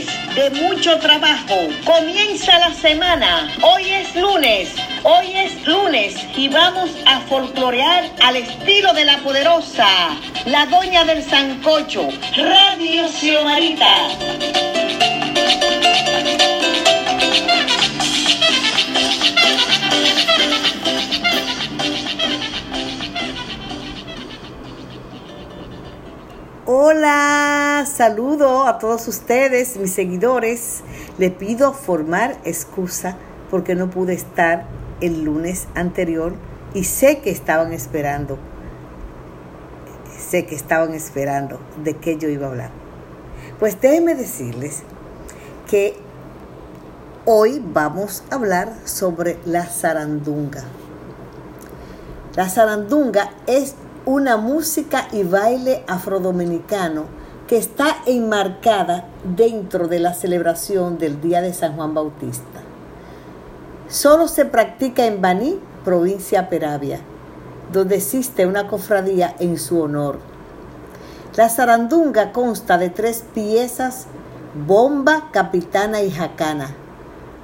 de mucho trabajo. Comienza la semana. Hoy es lunes. Hoy es lunes y vamos a folclorear al estilo de la poderosa, la doña del Sancocho, Radio Xiomarita. Hola, saludo a todos ustedes, mis seguidores. Le pido formar excusa porque no pude estar el lunes anterior y sé que estaban esperando. Sé que estaban esperando de qué yo iba a hablar. Pues déjenme decirles que hoy vamos a hablar sobre la zarandunga. La zarandunga es una música y baile afrodominicano que está enmarcada dentro de la celebración del Día de San Juan Bautista. Solo se practica en Baní, provincia Peravia, donde existe una cofradía en su honor. La zarandunga consta de tres piezas, bomba, capitana y jacana.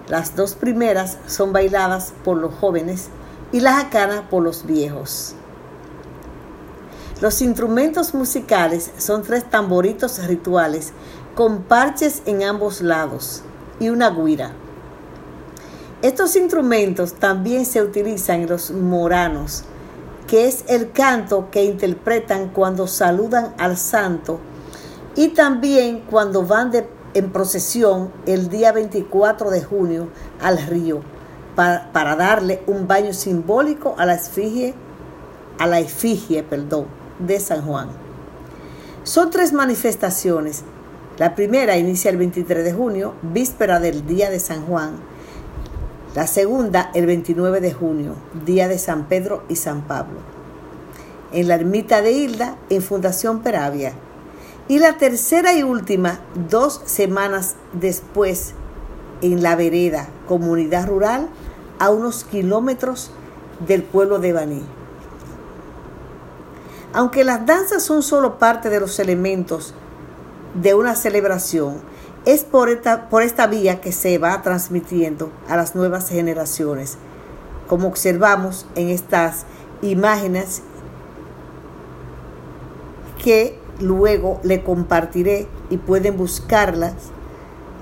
Las dos primeras son bailadas por los jóvenes y la jacana por los viejos. Los instrumentos musicales son tres tamboritos rituales con parches en ambos lados y una guira. Estos instrumentos también se utilizan en los moranos, que es el canto que interpretan cuando saludan al santo y también cuando van en procesión el día 24 de junio al río para, darle un baño simbólico a la efigie, a la efigie, perdón de San Juan. Son tres manifestaciones. La primera inicia el 23 de junio, víspera del día de San Juan. La segunda el 29 de junio, día de San Pedro y San Pablo. En la ermita de Hilda, en Fundación Peravia. Y la tercera y última, dos semanas después, en La Vereda, comunidad rural, a unos kilómetros del pueblo de Baní. Aunque las danzas son solo parte de los elementos de una celebración, es por esta, por esta vía que se va transmitiendo a las nuevas generaciones, como observamos en estas imágenes que luego le compartiré y pueden buscarlas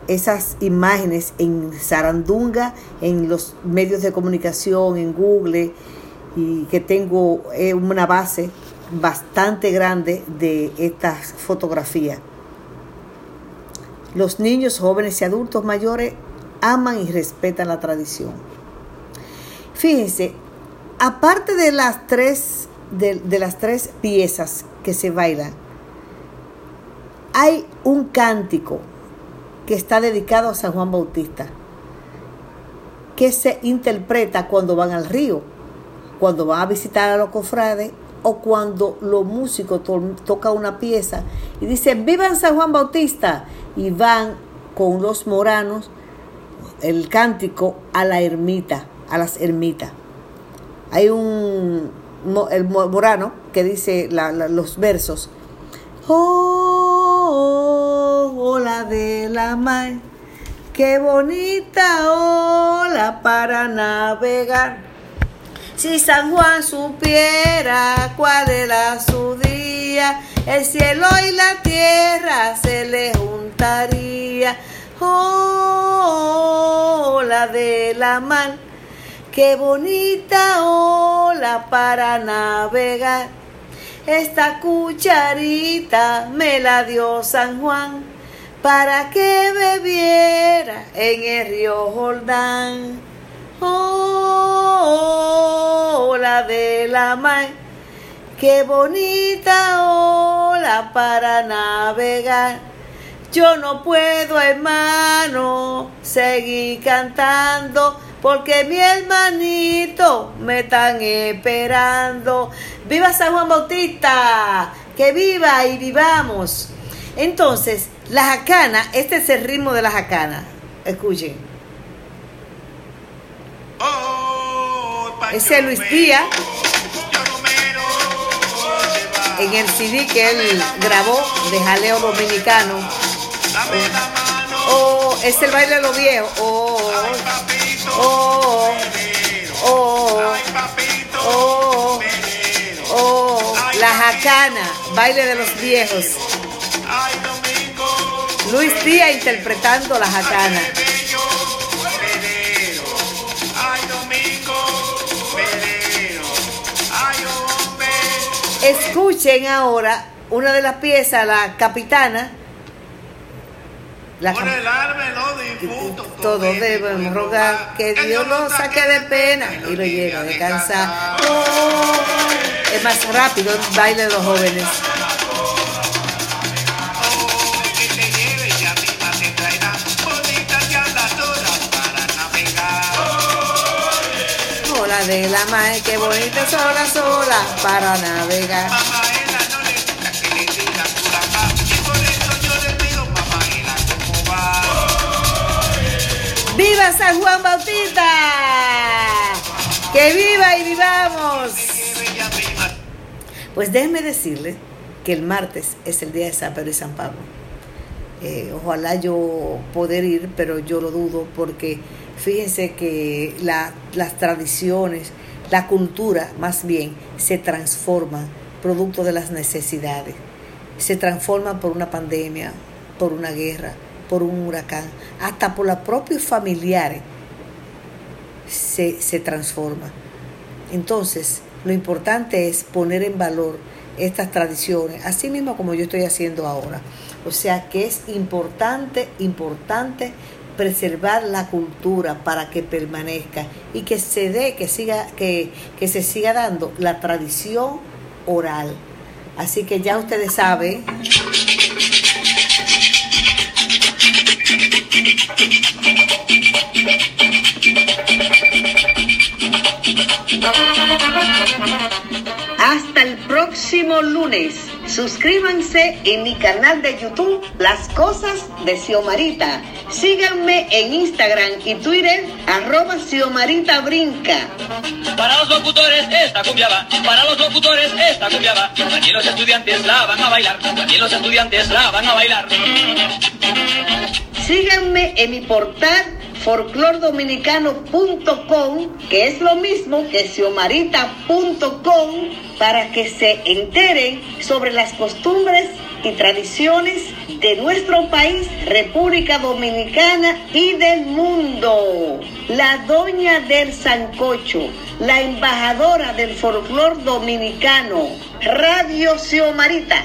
esas imágenes en Sarandunga, en los medios de comunicación, en Google, y que tengo eh, una base bastante grande de estas fotografías. Los niños, jóvenes y adultos mayores aman y respetan la tradición. Fíjense, aparte de las tres, de, de las tres piezas que se bailan, hay un cántico que está dedicado a San Juan Bautista, que se interpreta cuando van al río, cuando van a visitar a los cofrades o cuando los músicos tocan una pieza y dicen, vivan San Juan Bautista, y van con los moranos el cántico a la ermita, a las ermitas. Hay un el morano que dice los versos. Oh, hola de la mar, qué bonita ola para navegar si San Juan supiera cuál era su día, el cielo y la tierra se le juntaría. Oh, ola de la mar, qué bonita ola para navegar. Esta cucharita me la dio San Juan para que bebiera en el río Jordán. Oh, de la mar, qué bonita ola para navegar. Yo no puedo, hermano, seguir cantando porque mi hermanito me están esperando. ¡Viva San Juan Bautista! ¡Que viva y vivamos! Entonces, la jacana, este es el ritmo de la jacana. Escuchen. Ese Luis Díaz en el CD que él grabó de Jaleo Dominicano. Oh, es el baile de los viejos. Oh, oh, oh, oh, oh, la jacana, baile de los viejos. Luis Díaz interpretando la jacana. Escuchen ahora una de las piezas, la capitana. La Por el arma los difuntos. Todos debemos rogar que Dios lo saque de pena y lo lleve a descansar. es más rápido el baile de los jóvenes. De la mae, qué bonita sola, sola para navegar. ¡Viva San Juan Bautista! ¡Que viva y vivamos! Pues déjenme decirle que el martes es el día de San Pedro y San Pablo. Eh, ojalá yo poder ir, pero yo lo dudo porque fíjense que las tradiciones, la cultura más bien, se transforma producto de las necesidades. Se transforma por una pandemia, por una guerra, por un huracán, hasta por los propios familiares se, se transforma. Entonces, lo importante es poner en valor estas tradiciones, así mismo como yo estoy haciendo ahora. O sea que es importante, importante preservar la cultura para que permanezca y que se dé, que siga, que, que se siga dando la tradición oral. Así que ya ustedes saben. Hasta el próximo lunes. Suscríbanse en mi canal de YouTube Las Cosas de Xiomarita. Síganme en Instagram y Twitter arroba Xiomarita Brinca. Para los locutores esta cumbia va, para los locutores esta cumbia va. Aquí los estudiantes la van a bailar, aquí los estudiantes la van a bailar. Síganme en mi portal folclordominicano.com, que es lo mismo que xiomarita.com, para que se enteren sobre las costumbres y tradiciones de nuestro país, República Dominicana y del mundo. La doña del Sancocho, la embajadora del folclor dominicano, Radio Xiomarita.